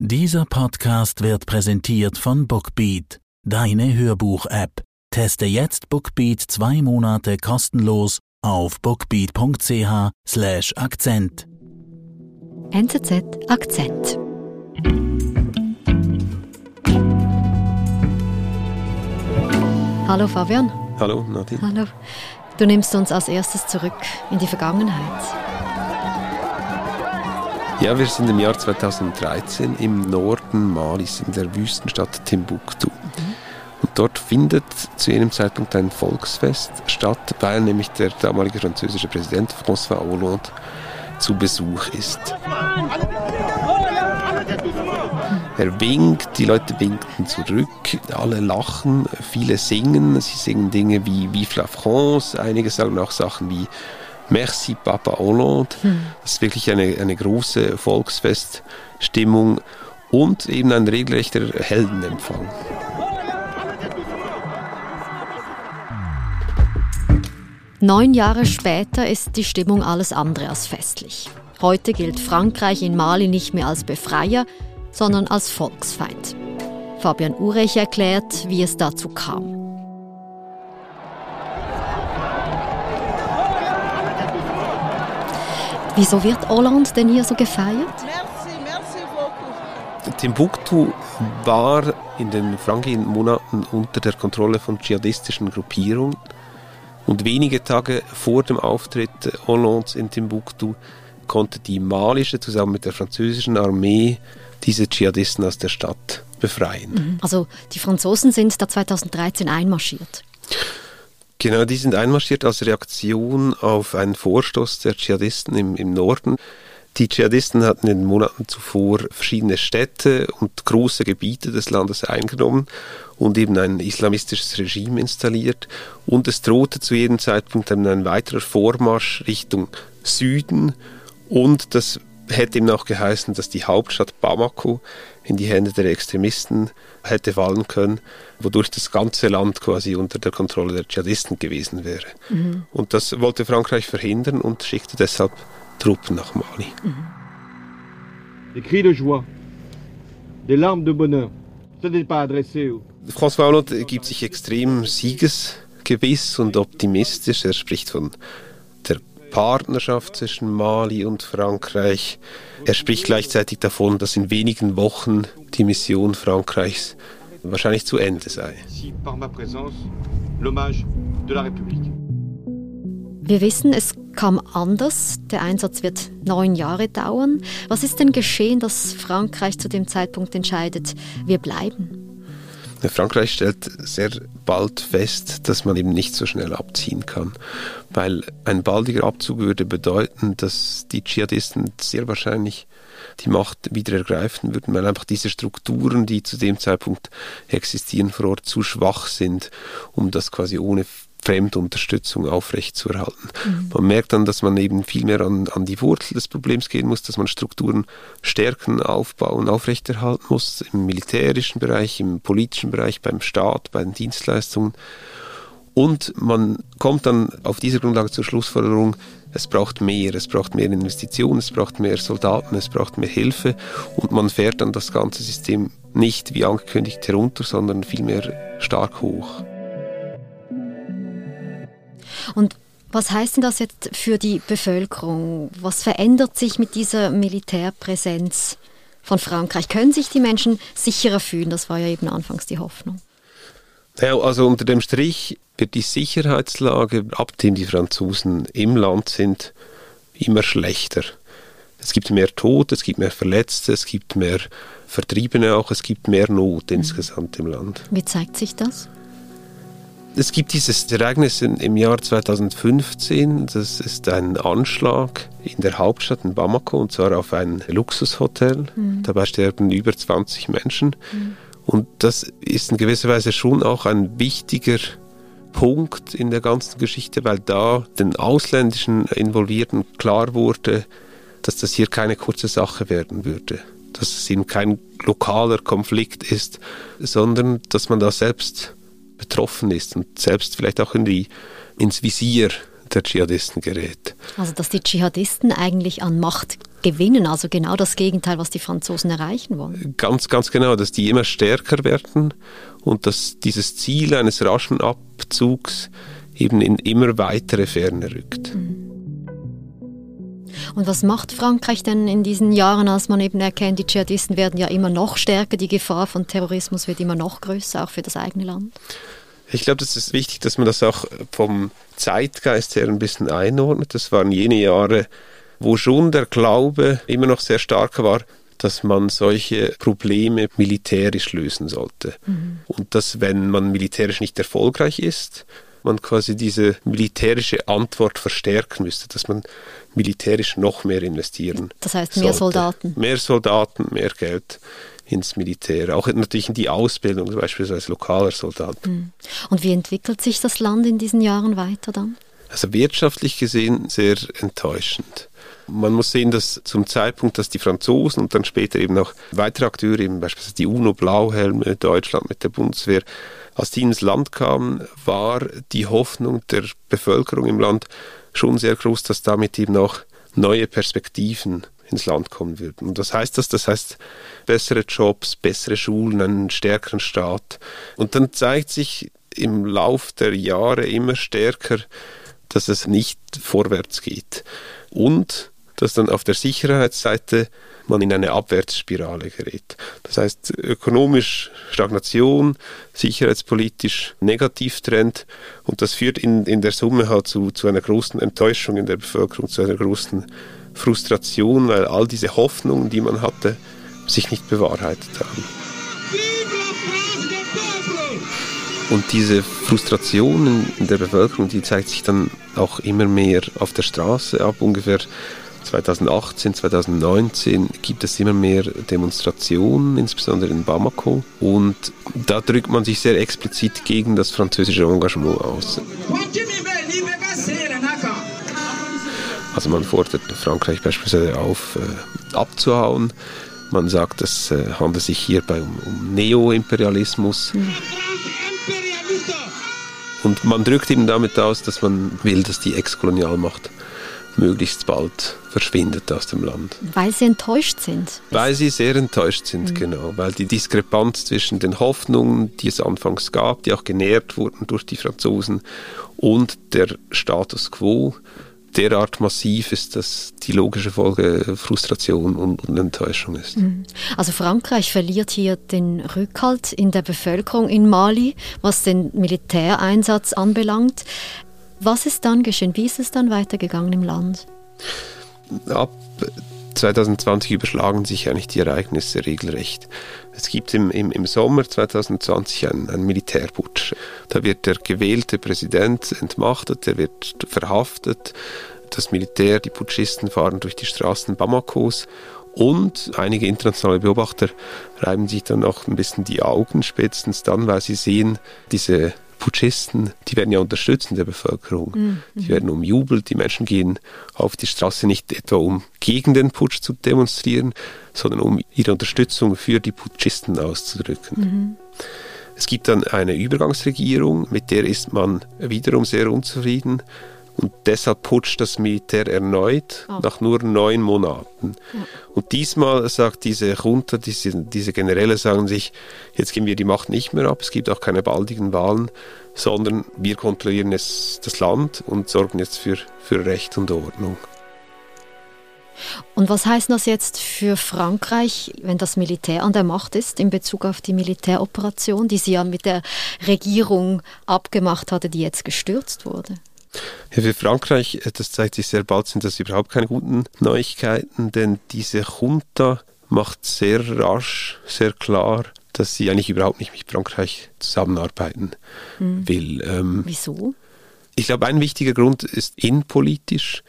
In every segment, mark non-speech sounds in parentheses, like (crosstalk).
Dieser Podcast wird präsentiert von Bookbeat, deine Hörbuch-App. Teste jetzt Bookbeat zwei Monate kostenlos auf bookbeat.ch/slash Akzent. NZZ Akzent. Hallo Fabian. Hallo Nadine. Hallo. Du nimmst uns als erstes zurück in die Vergangenheit. Ja, wir sind im Jahr 2013 im Norden Malis in der Wüstenstadt Timbuktu. Und dort findet zu jenem Zeitpunkt ein Volksfest statt, weil nämlich der damalige französische Präsident François Hollande zu Besuch ist. Er winkt, die Leute winken zurück, alle lachen, viele singen, sie singen Dinge wie Vive la France, einige sagen auch Sachen wie Merci Papa Hollande. Hm. Das ist wirklich eine, eine große Volksfeststimmung und eben ein regelrechter Heldenempfang. Neun Jahre später ist die Stimmung alles andere als festlich. Heute gilt Frankreich in Mali nicht mehr als Befreier, sondern als Volksfeind. Fabian Urech erklärt, wie es dazu kam. Wieso wird Hollande denn hier so gefeiert? Timbuktu war in den Franken-Monaten unter der Kontrolle von dschihadistischen Gruppierungen. Und wenige Tage vor dem Auftritt Hollands in Timbuktu konnte die malische zusammen mit der französischen Armee diese Dschihadisten aus der Stadt befreien. Mhm. Also die Franzosen sind da 2013 einmarschiert. Genau, die sind einmarschiert als Reaktion auf einen Vorstoß der Dschihadisten im, im Norden. Die Dschihadisten hatten in den Monaten zuvor verschiedene Städte und große Gebiete des Landes eingenommen und eben ein islamistisches Regime installiert. Und es drohte zu jedem Zeitpunkt ein weiterer Vormarsch Richtung Süden. Und das hätte ihm auch geheißen, dass die Hauptstadt Bamako in die Hände der Extremisten hätte fallen können, wodurch das ganze Land quasi unter der Kontrolle der Dschihadisten gewesen wäre. Mhm. Und das wollte Frankreich verhindern und schickte deshalb Truppen nach Mali. Mhm. Des cris de joie, des larmes de bonheur, ce n'est pas adressé François Hollande gibt sich extrem siegesgewiss und optimistisch. Er spricht von Partnerschaft zwischen Mali und Frankreich. Er spricht gleichzeitig davon, dass in wenigen Wochen die Mission Frankreichs wahrscheinlich zu Ende sei. Wir wissen, es kam anders. Der Einsatz wird neun Jahre dauern. Was ist denn geschehen, dass Frankreich zu dem Zeitpunkt entscheidet, wir bleiben? Frankreich stellt sehr bald fest, dass man eben nicht so schnell abziehen kann, weil ein baldiger Abzug würde bedeuten, dass die Dschihadisten sehr wahrscheinlich die Macht wieder ergreifen würden, weil einfach diese Strukturen, die zu dem Zeitpunkt existieren vor Ort, zu schwach sind, um das quasi ohne Fremdunterstützung aufrechtzuerhalten. Mhm. Man merkt dann, dass man eben viel mehr an, an die Wurzel des Problems gehen muss, dass man Strukturen stärken, aufbauen, aufrechterhalten muss, im militärischen Bereich, im politischen Bereich, beim Staat, bei den Dienstleistungen. Und man kommt dann auf dieser Grundlage zur Schlussfolgerung, es braucht mehr, es braucht mehr Investitionen, es braucht mehr Soldaten, es braucht mehr Hilfe und man fährt dann das ganze System nicht wie angekündigt herunter, sondern vielmehr stark hoch. Und was heißt denn das jetzt für die Bevölkerung? Was verändert sich mit dieser Militärpräsenz von Frankreich? Können sich die Menschen sicherer fühlen? Das war ja eben anfangs die Hoffnung. Ja, also unter dem Strich wird die Sicherheitslage, ab dem die Franzosen im Land sind, immer schlechter. Es gibt mehr Tote, es gibt mehr Verletzte, es gibt mehr Vertriebene auch, es gibt mehr Not insgesamt im Land. Wie zeigt sich das? Es gibt dieses Ereignis im Jahr 2015, das ist ein Anschlag in der Hauptstadt in Bamako und zwar auf ein Luxushotel. Mhm. Dabei sterben über 20 Menschen. Mhm. Und das ist in gewisser Weise schon auch ein wichtiger Punkt in der ganzen Geschichte, weil da den ausländischen Involvierten klar wurde, dass das hier keine kurze Sache werden würde. Dass es eben kein lokaler Konflikt ist, sondern dass man da selbst betroffen ist und selbst vielleicht auch in die, ins Visier der Dschihadisten gerät. Also dass die Dschihadisten eigentlich an Macht gewinnen, also genau das Gegenteil, was die Franzosen erreichen wollen. Ganz, ganz genau, dass die immer stärker werden und dass dieses Ziel eines raschen Abzugs eben in immer weitere Ferne rückt. Mhm. Und was macht Frankreich denn in diesen Jahren, als man eben erkennt, die Dschihadisten werden ja immer noch stärker, die Gefahr von Terrorismus wird immer noch größer, auch für das eigene Land? Ich glaube, das ist wichtig, dass man das auch vom Zeitgeist her ein bisschen einordnet. Das waren jene Jahre, wo schon der Glaube immer noch sehr stark war, dass man solche Probleme militärisch lösen sollte. Mhm. Und dass, wenn man militärisch nicht erfolgreich ist, man quasi diese militärische Antwort verstärken müsste, dass man militärisch noch mehr investieren. Das heißt mehr sollte. Soldaten. Mehr Soldaten, mehr Geld ins Militär, auch natürlich in die Ausbildung, beispielsweise lokaler Soldaten. Hm. Und wie entwickelt sich das Land in diesen Jahren weiter dann? Also wirtschaftlich gesehen sehr enttäuschend. Man muss sehen, dass zum Zeitpunkt, dass die Franzosen und dann später eben auch weitere Akteure, eben beispielsweise die UNO, Blauhelme, Deutschland mit der Bundeswehr, als die ins Land kamen, war die Hoffnung der Bevölkerung im Land schon sehr groß, dass damit eben auch neue Perspektiven ins Land kommen würden. Und was heißt das? Das heißt bessere Jobs, bessere Schulen, einen stärkeren Staat. Und dann zeigt sich im Lauf der Jahre immer stärker, dass es nicht vorwärts geht. Und dass dann auf der Sicherheitsseite man in eine Abwärtsspirale gerät. Das heißt, ökonomisch Stagnation, sicherheitspolitisch Negativtrend und das führt in, in der Summe halt zu, zu einer großen Enttäuschung in der Bevölkerung, zu einer großen Frustration, weil all diese Hoffnungen, die man hatte, sich nicht bewahrheitet haben. Und diese Frustration in der Bevölkerung, die zeigt sich dann auch immer mehr auf der Straße ab. Ungefähr 2018, 2019 gibt es immer mehr Demonstrationen, insbesondere in Bamako. Und da drückt man sich sehr explizit gegen das französische Engagement aus. Also man fordert Frankreich beispielsweise auf, äh, abzuhauen. Man sagt, es äh, handelt sich hierbei um, um Neo-Imperialismus. Und man drückt eben damit aus, dass man will, dass die Ex-Kolonialmacht möglichst bald verschwindet aus dem Land. Weil sie enttäuscht sind. Weil sie sehr enttäuscht sind, mhm. genau. Weil die Diskrepanz zwischen den Hoffnungen, die es anfangs gab, die auch genährt wurden durch die Franzosen, und der Status quo derart massiv ist, dass die logische Folge Frustration und, Enttäuschung ist. Mhm. Also Frankreich verliert hier den Rückhalt in der Bevölkerung in Mali, was den Militäreinsatz anbelangt. Was ist dann geschehen? Wie ist es dann weitergegangen im Land? Ab 2020 überschlagen sich eigentlich die Ereignisse regelrecht. Es gibt im, im, im Sommer 2020 einen, einen Militärputsch. Da wird der gewählte Präsident entmachtet, er wird verhaftet. Das Militär, die Putschisten fahren durch die Straßen Bamakos und einige internationale Beobachter reiben sich dann auch ein bisschen die Augen, spätestens dann, weil sie sehen, diese Putschisten, die werden ja unterstützt in der Bevölkerung. Mhm. Die werden umjubelt. Die Menschen gehen auf die Straße nicht etwa um gegen den Putsch zu demonstrieren, sondern um ihre Unterstützung für die Putschisten auszudrücken. Mhm. Es gibt dann eine Übergangsregierung, mit der ist man wiederum sehr unzufrieden. Und deshalb putscht das Militär erneut oh. nach nur neun Monaten. Ja. Und diesmal sagt diese Junta, diese, diese Generäle sagen sich, jetzt geben wir die Macht nicht mehr ab, es gibt auch keine baldigen Wahlen, sondern wir kontrollieren jetzt das Land und sorgen jetzt für, für Recht und Ordnung. Und was heißt das jetzt für Frankreich, wenn das Militär an der Macht ist in Bezug auf die Militäroperation, die sie ja mit der Regierung abgemacht hatte, die jetzt gestürzt wurde? Ja, für Frankreich, äh, das zeigt sich sehr bald, sind das überhaupt keine guten Neuigkeiten, denn diese Junta macht sehr rasch, sehr klar, dass sie eigentlich überhaupt nicht mit Frankreich zusammenarbeiten hm. will. Ähm, Wieso? Ich glaube, ein wichtiger Grund ist innenpolitisch,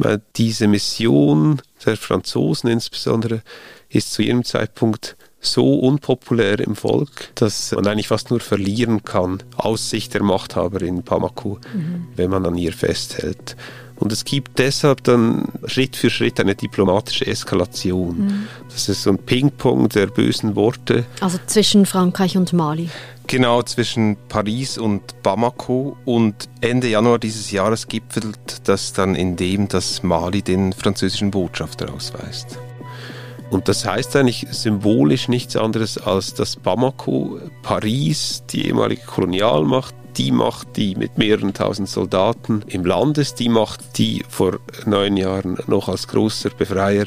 weil diese Mission der Franzosen insbesondere ist zu jedem Zeitpunkt so unpopulär im Volk, dass man eigentlich fast nur verlieren kann aus Sicht der Machthaber in Bamako, mhm. wenn man an ihr festhält. Und es gibt deshalb dann Schritt für Schritt eine diplomatische Eskalation. Mhm. Das ist so ein Ping-Pong der bösen Worte. Also zwischen Frankreich und Mali. Genau, zwischen Paris und Bamako. Und Ende Januar dieses Jahres gipfelt das dann in dem, dass Mali den französischen Botschafter ausweist. Und das heißt eigentlich symbolisch nichts anderes als dass Bamako, Paris, die ehemalige Kolonialmacht, die Macht, die mit mehreren tausend Soldaten im Land ist, die Macht, die vor neun Jahren noch als großer Befreier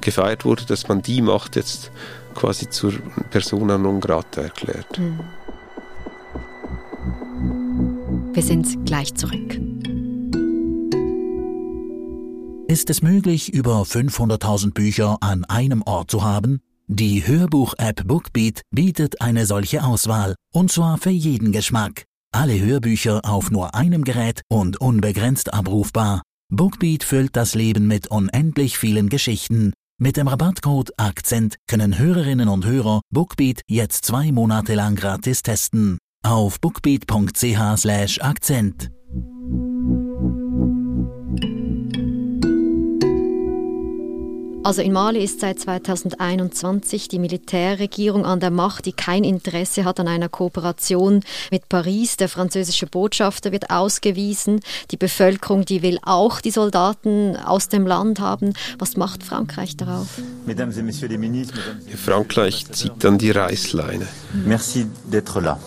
gefeiert wurde, dass man die Macht jetzt quasi zur Persona non grata erklärt. Hm. Wir sind gleich zurück. Ist es möglich, über 500.000 Bücher an einem Ort zu haben? Die Hörbuch-App Bookbeat bietet eine solche Auswahl, und zwar für jeden Geschmack. Alle Hörbücher auf nur einem Gerät und unbegrenzt abrufbar. Bookbeat füllt das Leben mit unendlich vielen Geschichten. Mit dem Rabattcode Akzent können Hörerinnen und Hörer Bookbeat jetzt zwei Monate lang gratis testen. Auf bookbeat.ch/akzent. Also in Mali ist seit 2021 die Militärregierung an der Macht, die kein Interesse hat an einer Kooperation mit Paris. Der französische Botschafter wird ausgewiesen. Die Bevölkerung, die will auch die Soldaten aus dem Land haben. Was macht Frankreich darauf? Frankreich zieht dann die Reißleine. Merci d'être là.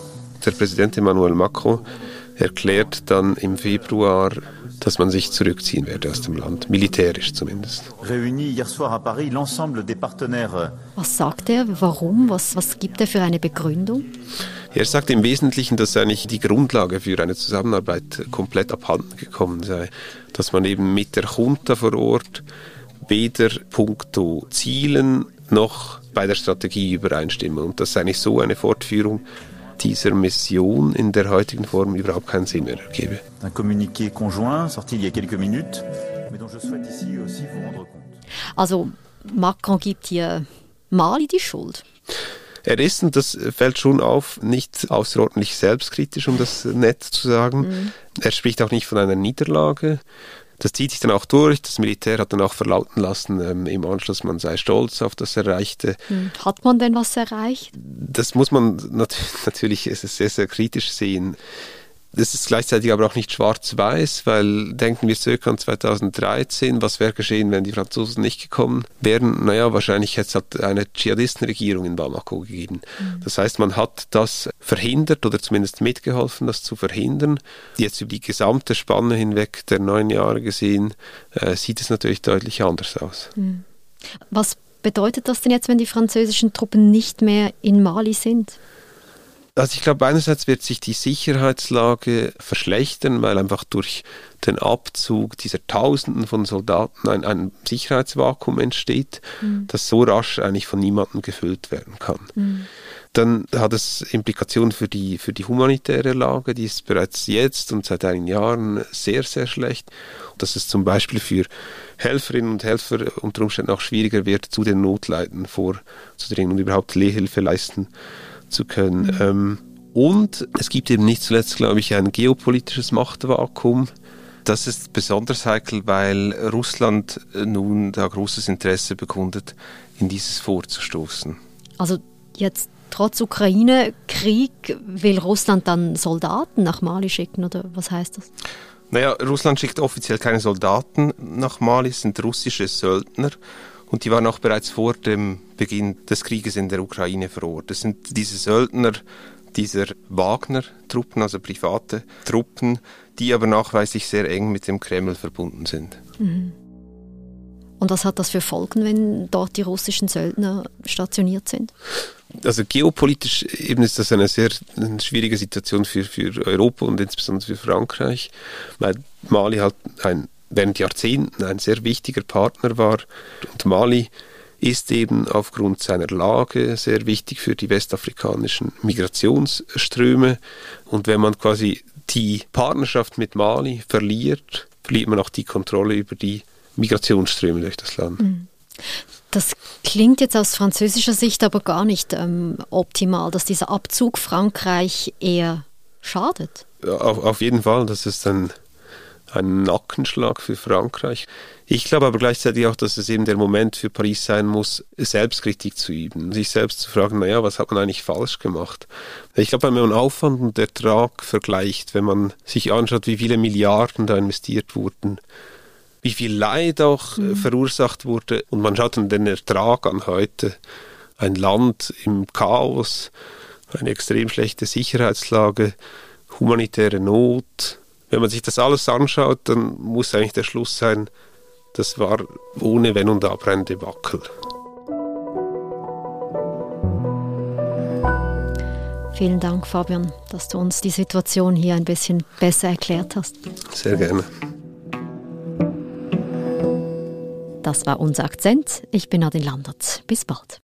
Der Präsident Emmanuel Macron erklärt dann im Februar, dass man sich zurückziehen werde aus dem Land, militärisch zumindest. Was sagt er? Warum? Was, was gibt er für eine Begründung? Er sagt im Wesentlichen, dass eigentlich die Grundlage für eine Zusammenarbeit komplett abhanden gekommen sei, dass man eben mit der Junta vor Ort weder puncto Zielen noch bei der Strategie übereinstimme und dass eigentlich so eine Fortführung dieser Mission in der heutigen Form überhaupt keinen Sinn mehr ergebe. Un communiqué conjoint sorti il y a quelques minutes, mais dont je souhaite ici aussi vous rendre compte. Also Macron gibt hier Mali die Schuld. Er ist, und das fällt schon auf, nicht außerordentlich selbstkritisch, um das nett zu sagen. Mhm. Er spricht auch nicht von einer Niederlage. Das zieht sich dann auch durch. Das Militär hat dann auch verlauten lassen ähm, im Anschluss, man sei stolz auf das Erreichte. Hm. Hat man denn was erreicht? Das muss man nat (laughs) natürlich sehr, sehr kritisch sehen. Das ist gleichzeitig aber auch nicht schwarz-weiß, weil denken wir circa an 2013, was wäre geschehen, wenn die Franzosen nicht gekommen wären? Naja, wahrscheinlich hätte es halt eine Dschihadistenregierung in Bamako gegeben. Mhm. Das heißt, man hat das verhindert oder zumindest mitgeholfen, das zu verhindern. Jetzt über die gesamte Spanne hinweg der neun Jahre gesehen, äh, sieht es natürlich deutlich anders aus. Mhm. Was bedeutet das denn jetzt, wenn die französischen Truppen nicht mehr in Mali sind? Also ich glaube, einerseits wird sich die Sicherheitslage verschlechtern, weil einfach durch den Abzug dieser Tausenden von Soldaten ein, ein Sicherheitsvakuum entsteht, mhm. das so rasch eigentlich von niemandem gefüllt werden kann. Mhm. Dann hat es Implikationen für die, für die humanitäre Lage, die ist bereits jetzt und seit einigen Jahren sehr, sehr schlecht. Dass es zum Beispiel für Helferinnen und Helfer unter Umständen auch schwieriger wird, zu den Notleiden vorzudringen und überhaupt Lehhilfe leisten zu können. Mhm. Ähm, und es gibt eben nicht zuletzt, glaube ich, ein geopolitisches Machtvakuum. Das ist besonders heikel, weil Russland nun da großes Interesse bekundet, in dieses vorzustoßen. Also jetzt trotz Ukraine-Krieg will Russland dann Soldaten nach Mali schicken oder was heißt das? Naja, Russland schickt offiziell keine Soldaten nach Mali, es sind russische Söldner und die waren auch bereits vor dem Beginn des Krieges in der Ukraine vor Ort. Das sind diese Söldner dieser Wagner-Truppen, also private Truppen, die aber nachweislich sehr eng mit dem Kreml verbunden sind. Mhm. Und was hat das für Folgen, wenn dort die russischen Söldner stationiert sind? Also geopolitisch eben ist das eine sehr schwierige Situation für, für Europa und insbesondere für Frankreich, weil Mali halt ein während Jahrzehnten ein sehr wichtiger Partner war. Und Mali ist eben aufgrund seiner Lage sehr wichtig für die westafrikanischen Migrationsströme. Und wenn man quasi die Partnerschaft mit Mali verliert, verliert man auch die Kontrolle über die Migrationsströme durch das Land. Mhm. Das klingt jetzt aus französischer Sicht aber gar nicht ähm, optimal, dass dieser Abzug Frankreich eher schadet. Auf, auf jeden Fall, das ist ein ein Nackenschlag für Frankreich. Ich glaube aber gleichzeitig auch, dass es eben der Moment für Paris sein muss, Selbstkritik zu üben, sich selbst zu fragen, naja, was hat man eigentlich falsch gemacht? Ich glaube, wenn man Aufwand und Ertrag vergleicht, wenn man sich anschaut, wie viele Milliarden da investiert wurden, wie viel Leid auch mhm. verursacht wurde und man schaut dann den Ertrag an heute, ein Land im Chaos, eine extrem schlechte Sicherheitslage, humanitäre Not. Wenn man sich das alles anschaut, dann muss eigentlich der Schluss sein, das war ohne Wenn und Aber ein Debakel. Vielen Dank, Fabian, dass du uns die Situation hier ein bisschen besser erklärt hast. Sehr gerne. Das war unser Akzent. Ich bin Nadine Landert. Bis bald.